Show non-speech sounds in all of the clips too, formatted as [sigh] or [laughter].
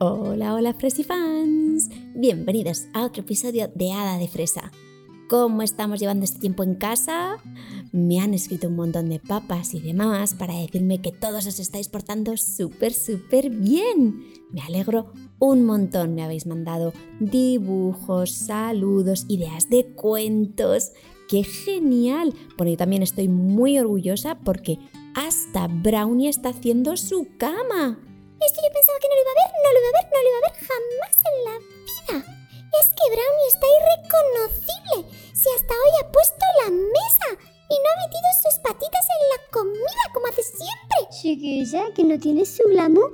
Hola, hola Fresifans. Bienvenidos a otro episodio de Hada de Fresa. ¿Cómo estamos llevando este tiempo en casa? Me han escrito un montón de papas y de mamás para decirme que todos os estáis portando súper, súper bien. Me alegro un montón. Me habéis mandado dibujos, saludos, ideas de cuentos. ¡Qué genial! Bueno, yo también estoy muy orgullosa porque hasta Brownie está haciendo su cama. Esto yo pensaba que no lo iba a ver, no lo iba a ver, no lo iba a ver jamás en la vida. Es que Brownie está irreconocible. Si hasta hoy ha puesto la mesa y no ha metido sus patitas en la comida como hace siempre. Chiquilla, que no tiene su glamour,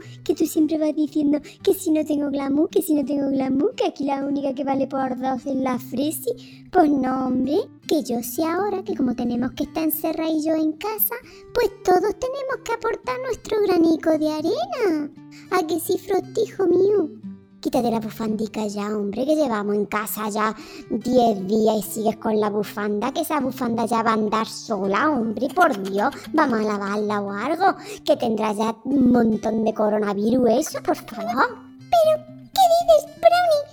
siempre vas diciendo que si no tengo glamour, que si no tengo glamour, que aquí la única que vale por dos es la Fresi. Pues no, hombre, que yo sé ahora que como tenemos que estar encerradillos en casa, pues todos tenemos que aportar nuestro granico de arena. ¿A que sí, frotijo mío? Quítate la bufandica ya, hombre, que llevamos en casa ya 10 días y sigues con la bufanda, que esa bufanda ya va a andar sola, hombre, por Dios, vamos a lavarla o algo, que tendrá ya un montón de coronavirus, eso, por favor. Pero, ¿qué dices, Brownie?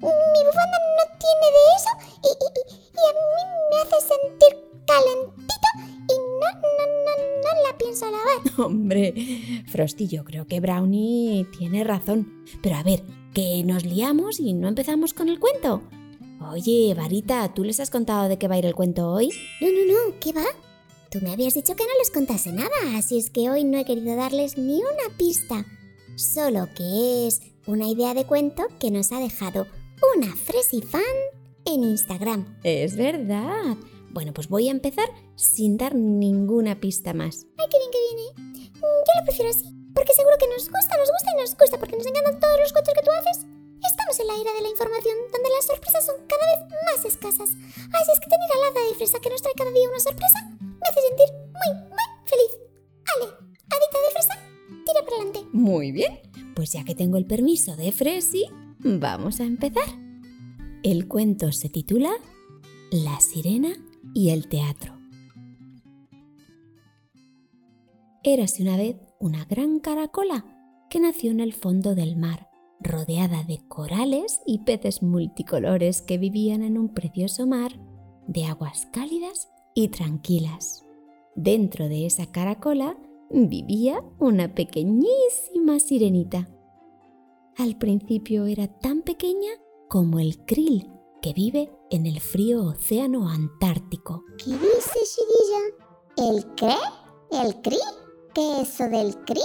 Mi, bufanda no tiene de eso y, y, a mí me hace sentir calentito y no, no, no, no la pienso lavar. [laughs] Hombre, Frosty, yo creo que Brownie tiene razón. Pero a ver, que nos liamos y no empezamos con el cuento. Oye, Varita, ¿tú les has contado de qué va a ir el cuento hoy? No, no, no, ¿qué va? Tú me habías dicho que no les contase nada, así es que hoy no he querido darles ni una pista. Solo que es una idea de cuento que nos ha dejado una Fresi fan en Instagram. Es verdad. Bueno, pues voy a empezar sin dar ninguna pista más. Ay, qué bien que viene. Yo lo prefiero así. Porque seguro que nos gusta, nos gusta y nos gusta porque nos encantan todos los cuentos que tú haces. Estamos en la era de la información, donde las sorpresas son cada vez más escasas. Así es que tener a la hada de fresa que nos trae cada día una sorpresa me hace sentir muy, muy feliz. Ale, hadita de fresa, tira para adelante. Muy bien, pues ya que tengo el permiso de Fresi, vamos a empezar. El cuento se titula La sirena y el teatro. Érase una vez una gran caracola que nació en el fondo del mar, rodeada de corales y peces multicolores que vivían en un precioso mar de aguas cálidas y tranquilas. Dentro de esa caracola vivía una pequeñísima sirenita. Al principio era tan pequeña como el krill que vive en el frío océano antártico. ¿Qué dice, chiquilla? ¿El qué? ¿El krill? ¿Qué es eso del cri?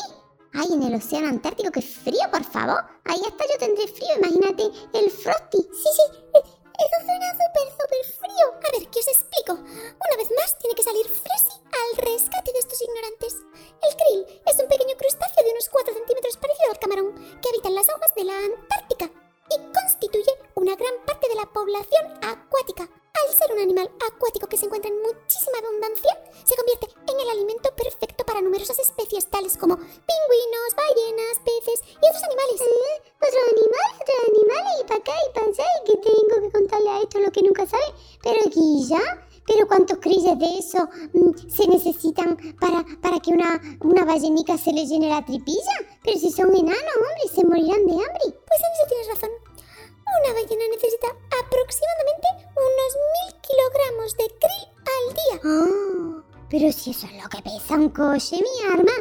Ay, en el océano Antártico, qué frío, por favor. Ahí hasta yo tendré frío, imagínate el Frosty. Sí, sí, eso suena súper, súper frío. A ver, ¿qué os explico? Una vez más, tiene que salir Fresi al rescate de estos ignorantes. El krill es un pequeño crustáceo de unos 4 centímetros parecido al camarón que habita en las aguas de la Antártica y constituye una gran parte de la población acuática. Al ser un animal acuático que se encuentra en muchísima abundancia, se convierte tales como pingüinos, ballenas, peces y otros animales. ¿Eh? ¿Otro animal? ¿Otro animal? Y para acá y para allá y que tengo que contarle a esto lo que nunca sabe. Pero aquí ya... Pero ¿cuántos crilles de eso mm, se necesitan para, para que una, una ballenica se le llene la tripilla? Pero si son enanos, hombre, se morirán de hambre. Pues en eso tienes razón. Una ballena necesita aproximadamente unos mil kilogramos de krill al día. Oh, pero si eso es lo que pesa un coche, mi arma.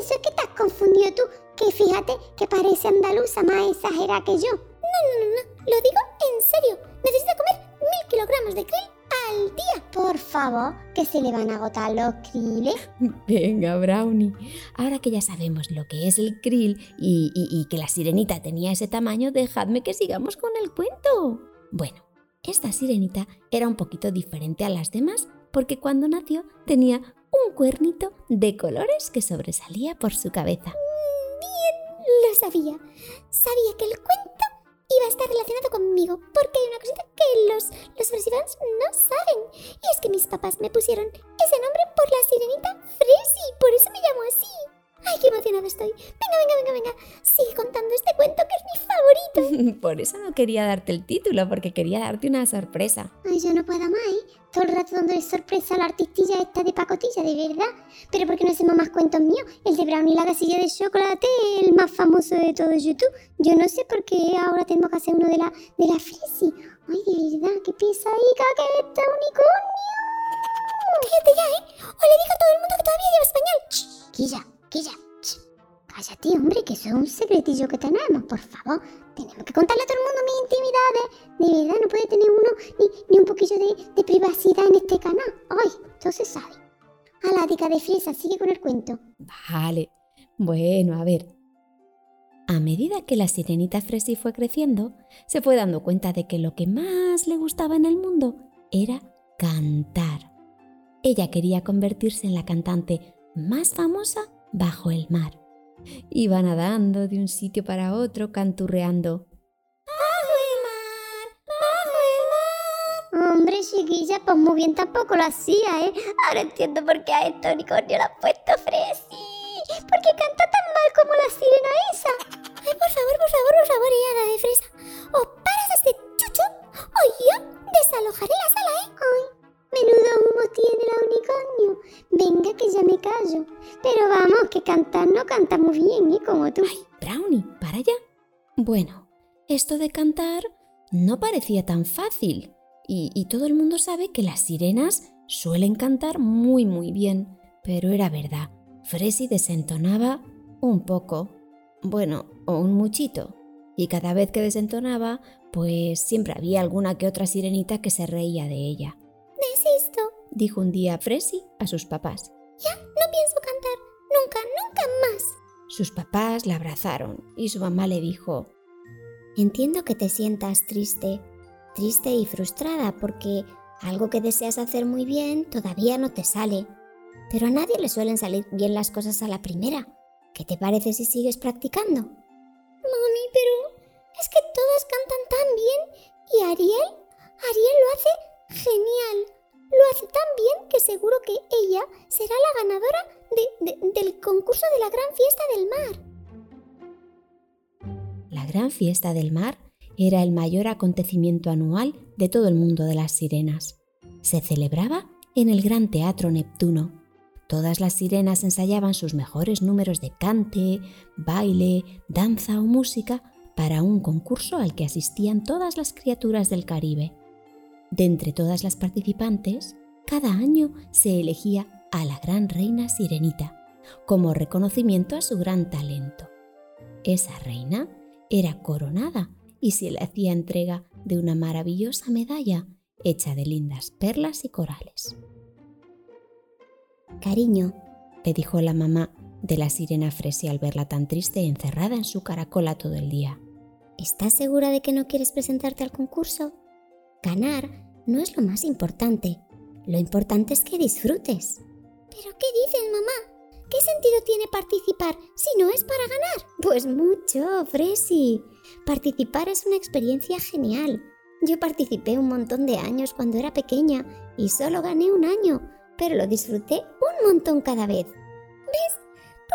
Eso es que te has confundido tú, que fíjate que parece andaluza más exagerada que yo. No, no, no, no, lo digo en serio. Necesita comer mil kilogramos de krill al día. Por favor, que se le van a agotar los krilles. Venga, Brownie. Ahora que ya sabemos lo que es el krill y, y, y que la sirenita tenía ese tamaño, dejadme que sigamos con el cuento. Bueno, esta sirenita era un poquito diferente a las demás porque cuando nació tenía un cuernito de colores que sobresalía por su cabeza. Bien, lo sabía. Sabía que el cuento iba a estar relacionado conmigo, porque hay una cosita que los, los Fresifans no saben. Y es que mis papás me pusieron ese nombre por la sirenita Fresi, por eso me llamo así. ¡Ay, qué emocionada estoy! Venga, venga, venga, venga. Sigue contando este cuento que es mi favorito. [laughs] por eso no quería darte el título, porque quería darte una sorpresa. Ay, yo no puedo más, ¿eh? Todo el rato dándole sorpresa a la artistilla esta de pacotilla, de verdad. Pero ¿por qué no hacemos más cuentos míos? El de Brownie la casilla de chocolate, el más famoso de todo YouTube. Yo no sé por qué ahora tenemos que hacer uno de la, de la Fresi. Ay, de verdad, qué pesadica que es este unicornio. Cállate ya, ¿eh? O le digo a todo el mundo que todavía lleva español. Quilla, quilla. Cállate, hombre, que eso es un secretillo que tenemos, por favor. Tenemos que contarle a todo el mundo mis intimidades. De verdad, no puede tener uno ni, ni un poquillo de, privacidad en este canal. Ay, todo se sabe. A la tica de fresa, sigue con el cuento. Vale. Bueno, a ver. A medida que la sirenita Fresi fue creciendo, se fue dando cuenta de que lo que más le gustaba en el mundo era cantar. Ella quería convertirse en la cantante más famosa bajo el mar. Iba nadando de un sitio para otro canturreando. Hombre, chiquilla, pues muy bien tampoco lo hacía, ¿eh? Ahora entiendo por qué a este unicornio lo ha puesto Fresi. ¿Por qué canta tan mal como la sirena esa? Ay, por favor, por favor, por favor, hada de fresa. O paras este chucho o yo desalojaré la sala, ¿eh? Menudo humo tiene la unicornio. Venga, que ya me callo. Pero vamos, que cantar no canta bien, ¿eh? Como tú. Brownie, para allá. Bueno, esto de cantar no parecía tan fácil. Y, y todo el mundo sabe que las sirenas suelen cantar muy muy bien. Pero era verdad, Fresi desentonaba un poco. Bueno, o un muchito. Y cada vez que desentonaba, pues siempre había alguna que otra sirenita que se reía de ella. Dijo un día Fresi a sus papás. Ya, no pienso cantar. Nunca, nunca más. Sus papás la abrazaron y su mamá le dijo, Entiendo que te sientas triste, triste y frustrada porque algo que deseas hacer muy bien todavía no te sale. Pero a nadie le suelen salir bien las cosas a la primera. ¿Qué te parece si sigues practicando? Mami, pero es que todas cantan tan bien. ¿Y Ariel? Ariel lo hace genial. Lo hace tan bien que seguro que ella será la ganadora de- de- del concurso de la gran fiesta del mar. La gran fiesta del mar era el mayor acontecimiento anual de todo el mundo de las sirenas. Se celebraba en el Gran Teatro Neptuno. Todas las sirenas ensayaban sus mejores números de cante, baile, danza o música para un concurso al que asistían todas las criaturas del Caribe. De entre todas las participantes, cada año se elegía a la gran reina sirenita, como reconocimiento a su gran talento. Esa reina era coronada y se le hacía entrega de una maravillosa medalla hecha de lindas perlas y corales. Cariño, Le dijo la mamá de la sirena Fresi al verla tan triste y encerrada en su caracola todo el día. ¿estás segura de que no quieres presentarte al concurso? Ganar no es lo más importante. Lo importante es que disfrutes. ¿Pero qué dices, mamá? ¿Qué sentido tiene participar si no es para ganar? Pues mucho, Fresi. Participar es una experiencia genial. Yo participé un montón de años cuando era pequeña y solo gané un año, pero lo disfruté un montón cada vez.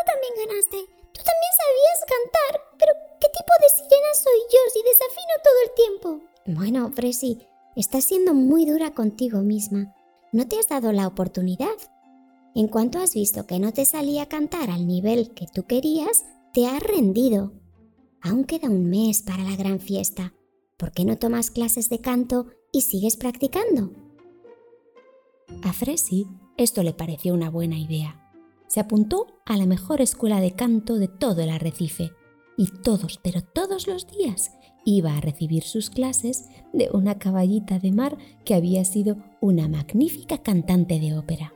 Tú también ganaste. Tú también sabías cantar. Pero, ¿qué tipo de sirena soy yo si desafino todo el tiempo? Bueno, Fresi, estás siendo muy dura contigo misma. No te has dado la oportunidad. En cuanto has visto que no te salía a cantar al nivel que tú querías, te has rendido. Aún queda un mes para la gran fiesta. ¿Por qué no tomas clases de canto y sigues practicando? A Fresi esto le pareció una buena idea. Se apuntó a la mejor escuela de canto de todo el arrecife y todos, pero todos los días, iba a recibir sus clases de una caballita de mar que había sido una magnífica cantante de ópera.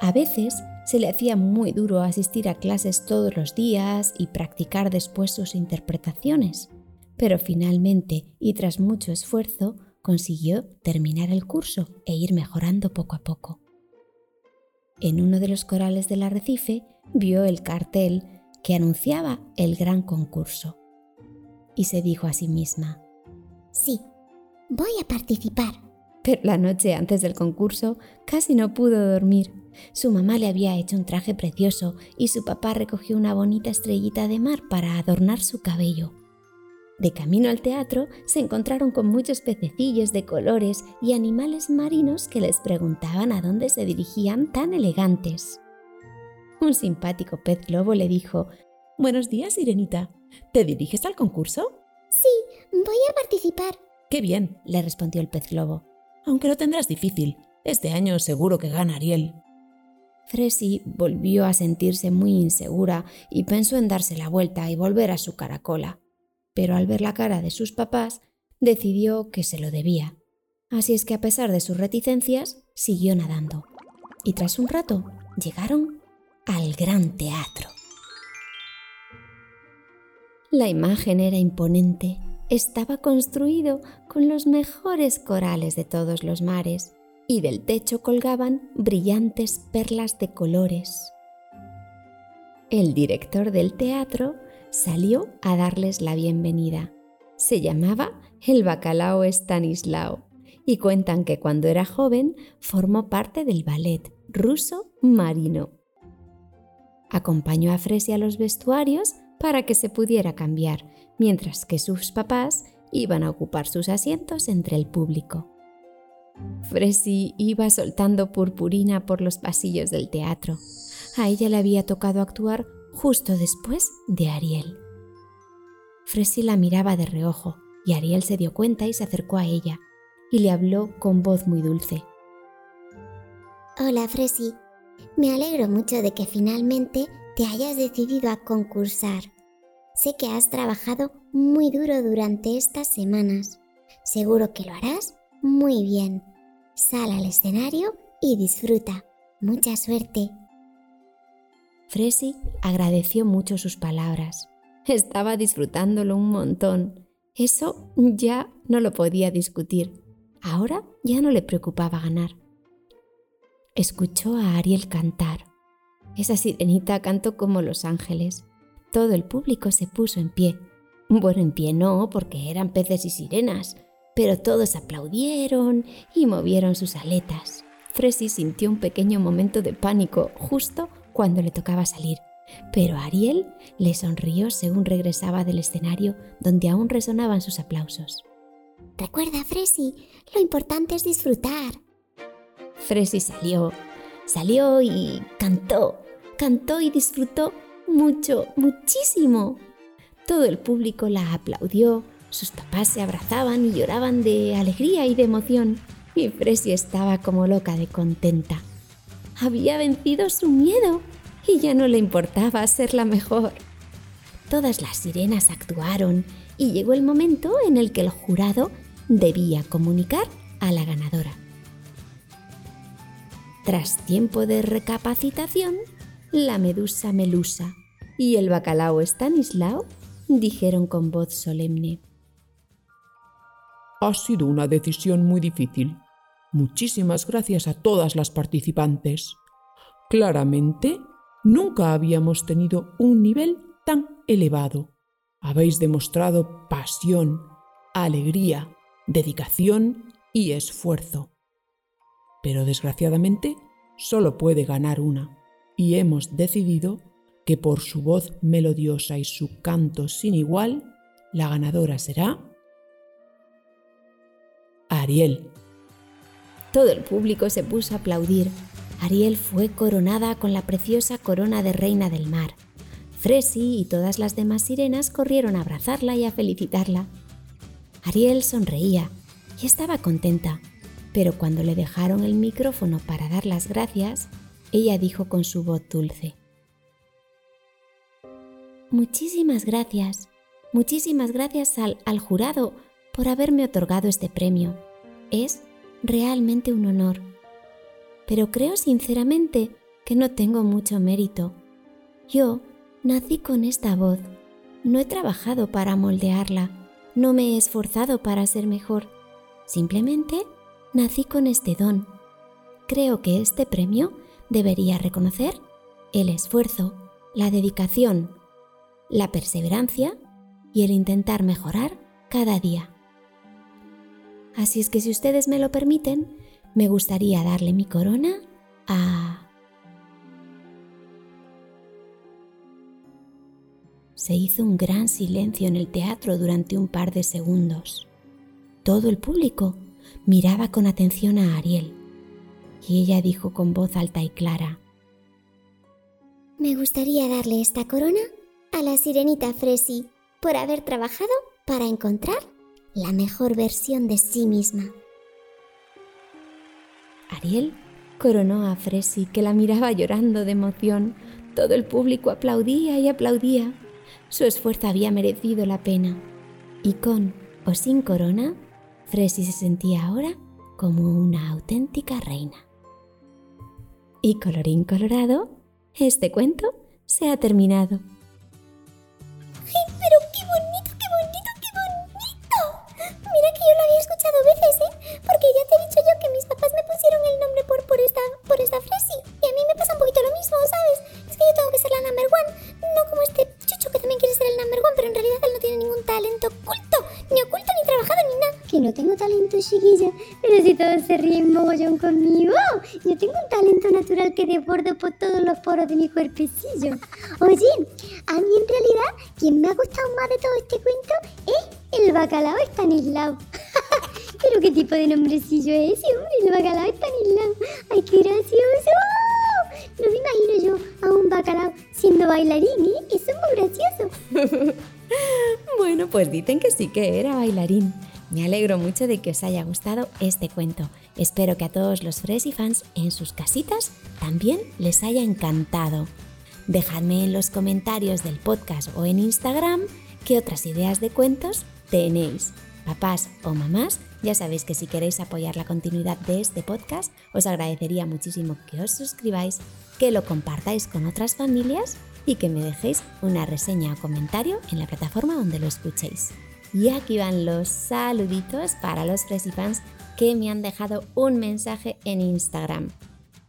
A veces se le hacía muy duro asistir a clases todos los días y practicar después sus interpretaciones, pero finalmente y tras mucho esfuerzo consiguió terminar el curso e ir mejorando poco a poco. En uno de los corales del arrecife vio el cartel que anunciaba el gran concurso y se dijo a sí misma, Sí, voy a participar. pero la noche antes del concurso casi no pudo dormir. Su mamá le había hecho un traje precioso y su papá recogió una bonita estrellita de mar para adornar su cabello. De camino al teatro se encontraron con muchos pececillos de colores y animales marinos que les preguntaban a dónde se dirigían tan elegantes. Un simpático pez globo le dijo, Buenos días, Sirenita. ¿Te diriges al concurso? Sí, voy a participar. Qué bien, le respondió el pez globo. Aunque lo tendrás difícil. Este año seguro que gana Ariel. Fresi volvió a sentirse muy insegura y pensó en darse la vuelta y volver a su caracola pero al ver la cara de sus papás, decidió que se lo debía. Así es que a pesar de sus reticencias, siguió nadando. Y tras un rato, llegaron al gran teatro. La imagen era imponente. Estaba construido con los mejores corales de todos los mares y del techo colgaban brillantes perlas de colores. El director del teatro salió a darles la bienvenida. Se llamaba el bacalao Stanislao y cuentan que cuando era joven formó parte del ballet ruso marino. Acompañó a Fresi a los vestuarios para que se pudiera cambiar, mientras que sus papás iban a ocupar sus asientos entre el público. Fresi iba soltando purpurina por los pasillos del teatro. A ella le había tocado actuar justo después de Ariel. Fresi la miraba de reojo y Ariel se dio cuenta y se acercó a ella y le habló con voz muy dulce. Hola Fresi, me alegro mucho de que finalmente te hayas decidido a concursar. Sé que has trabajado muy duro durante estas semanas. Seguro que lo harás muy bien. Sal al escenario y disfruta. Mucha suerte. Fresi agradeció mucho sus palabras. Estaba disfrutándolo un montón. Eso ya no lo podía discutir. Ahora ya no le preocupaba ganar. Escuchó a Ariel cantar. Esa sirenita cantó como los ángeles. Todo el público se puso en pie. Bueno, en pie no, porque eran peces y sirenas, pero todos aplaudieron y movieron sus aletas. Fresi sintió un pequeño momento de pánico justo cuando le tocaba salir, pero Ariel le sonrió según regresaba del escenario donde aún resonaban sus aplausos. Recuerda, Fresi, lo importante es disfrutar. Fresi salió, salió y cantó, cantó y disfrutó mucho, muchísimo. Todo el público la aplaudió, sus papás se abrazaban y lloraban de alegría y de emoción, y Fresi estaba como loca de contenta había vencido su miedo y ya no le importaba ser la mejor. Todas las sirenas actuaron y llegó el momento en el que el jurado debía comunicar a la ganadora. Tras tiempo de recapacitación, la medusa Melusa y el bacalao Stanislao dijeron con voz solemne. Ha sido una decisión muy difícil. Muchísimas gracias a todas las participantes. Claramente, nunca habíamos tenido un nivel tan elevado. Habéis demostrado pasión, alegría, dedicación y esfuerzo. Pero desgraciadamente, solo puede ganar una, y hemos decidido que por su voz melodiosa y su canto sin igual, la ganadora será Ariel. Todo el público se puso a aplaudir. Ariel fue coronada con la preciosa corona de reina del mar. Fresi y todas las demás sirenas corrieron a abrazarla y a felicitarla. Ariel sonreía y estaba contenta, pero cuando le dejaron el micrófono para dar las gracias, ella dijo con su voz dulce. Muchísimas gracias, muchísimas gracias al, al jurado por haberme otorgado este premio. Es realmente un honor. Pero creo sinceramente que no tengo mucho mérito. Yo nací con esta voz. No he trabajado para moldearla. No me he esforzado para ser mejor. Simplemente nací con este don. Creo que este premio debería reconocer el esfuerzo, la dedicación, la perseverancia y el intentar mejorar cada día. Así es que si ustedes me lo permiten, me gustaría darle mi corona a... Se hizo un gran silencio en el teatro durante un par de segundos. Todo el público miraba con atención a Ariel y ella dijo con voz alta y clara, Me gustaría darle esta corona a la sirenita Fresi por haber trabajado para encontrar la mejor versión de sí misma. Ariel coronó a Fresi que la miraba llorando de emoción. Todo el público aplaudía y aplaudía. Su esfuerzo había merecido la pena. Y con o sin corona, Fresi se sentía ahora como una auténtica reina. Y colorín colorado, este cuento se ha terminado. ¡Ay, pero qué bonito, qué bonito, qué bonito! Mira que yo lo había escuchado veces, ¿eh? Porque ya te he dicho yo que mis papás me pusieron el nombre por, por esta, por esta frase. Y a mí me pasa un poquito lo mismo, ¿sabes? Es que yo tengo que ser la number one, no como este chucho que también quiere ser el number one, pero en realidad él no tiene ningún talento oculto, ni oculto, ni trabajado, ni nada. Que no tengo talento, chiquilla. Pero si todos se ríen mogollón conmigo. Yo tengo un talento natural que desbordo por todos los poros de mi cuerpecillo. Oye, a mí en realidad, quien me ha gustado más de todo este cuento es el bacalao Estanislao. [laughs] Pero qué tipo de nombrecillo es ese, hombre, el bacalao Estanislao. Ay, qué gracioso. No me imagino yo a un bacalao siendo bailarín, ¿eh? Eso es muy gracioso. [laughs] Bueno, pues dicen que sí que era bailarín. Me alegro mucho de que os haya gustado este cuento. Espero que a todos los Fresi fans en sus casitas también les haya encantado. Dejadme en los comentarios del podcast o en Instagram qué otras ideas de cuentos tenéis. Papás o mamás, ya sabéis que si queréis apoyar la continuidad de este podcast, os agradecería muchísimo que os suscribáis, que lo compartáis con otras familias y que me dejéis una reseña o comentario en la plataforma donde lo escuchéis. Y aquí van los saluditos para los Fresifans que me han dejado un mensaje en Instagram.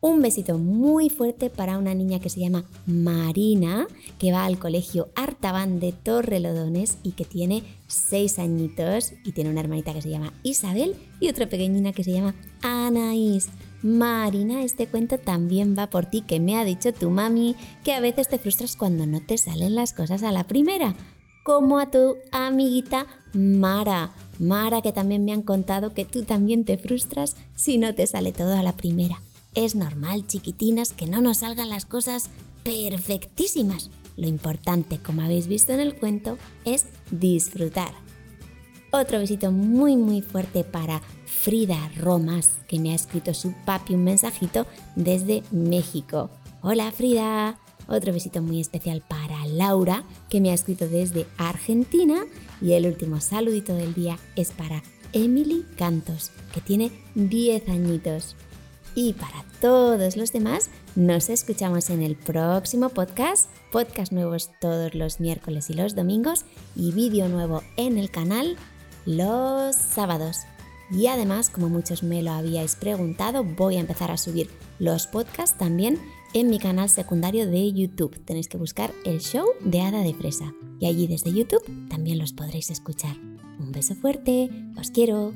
Un besito muy fuerte para una niña que se llama Marina, que va al colegio Artaban de Torrelodones y que tiene 6 añitos y tiene una hermanita que se llama Isabel y otra pequeñina que se llama Anaís. Marina, este cuento también va por ti, que me ha dicho tu mami que a veces te frustras cuando no te salen las cosas a la primera, como a tu amiguita Mara. Mara, que también me han contado que tú también te frustras si no te sale todo a la primera. Es normal, chiquitinas, que no nos salgan las cosas perfectísimas. Lo importante, como habéis visto en el cuento, es disfrutar. Otro besito muy muy fuerte para Frida Romas, que me ha escrito su papi un mensajito desde México. Hola Frida. Otro besito muy especial para Laura, que me ha escrito desde Argentina. Y el último saludito del día es para Emily Cantos, que tiene 10 añitos. Y para todos los demás, nos escuchamos en el próximo podcast. Podcast nuevos todos los miércoles y los domingos y vídeo nuevo en el canal los sábados. Y además, como muchos me lo habíais preguntado, voy a empezar a subir los podcasts también en mi canal secundario de YouTube. Tenéis que buscar el show de Hada de Fresa. Y allí desde YouTube también los podréis escuchar. Un beso fuerte, os quiero.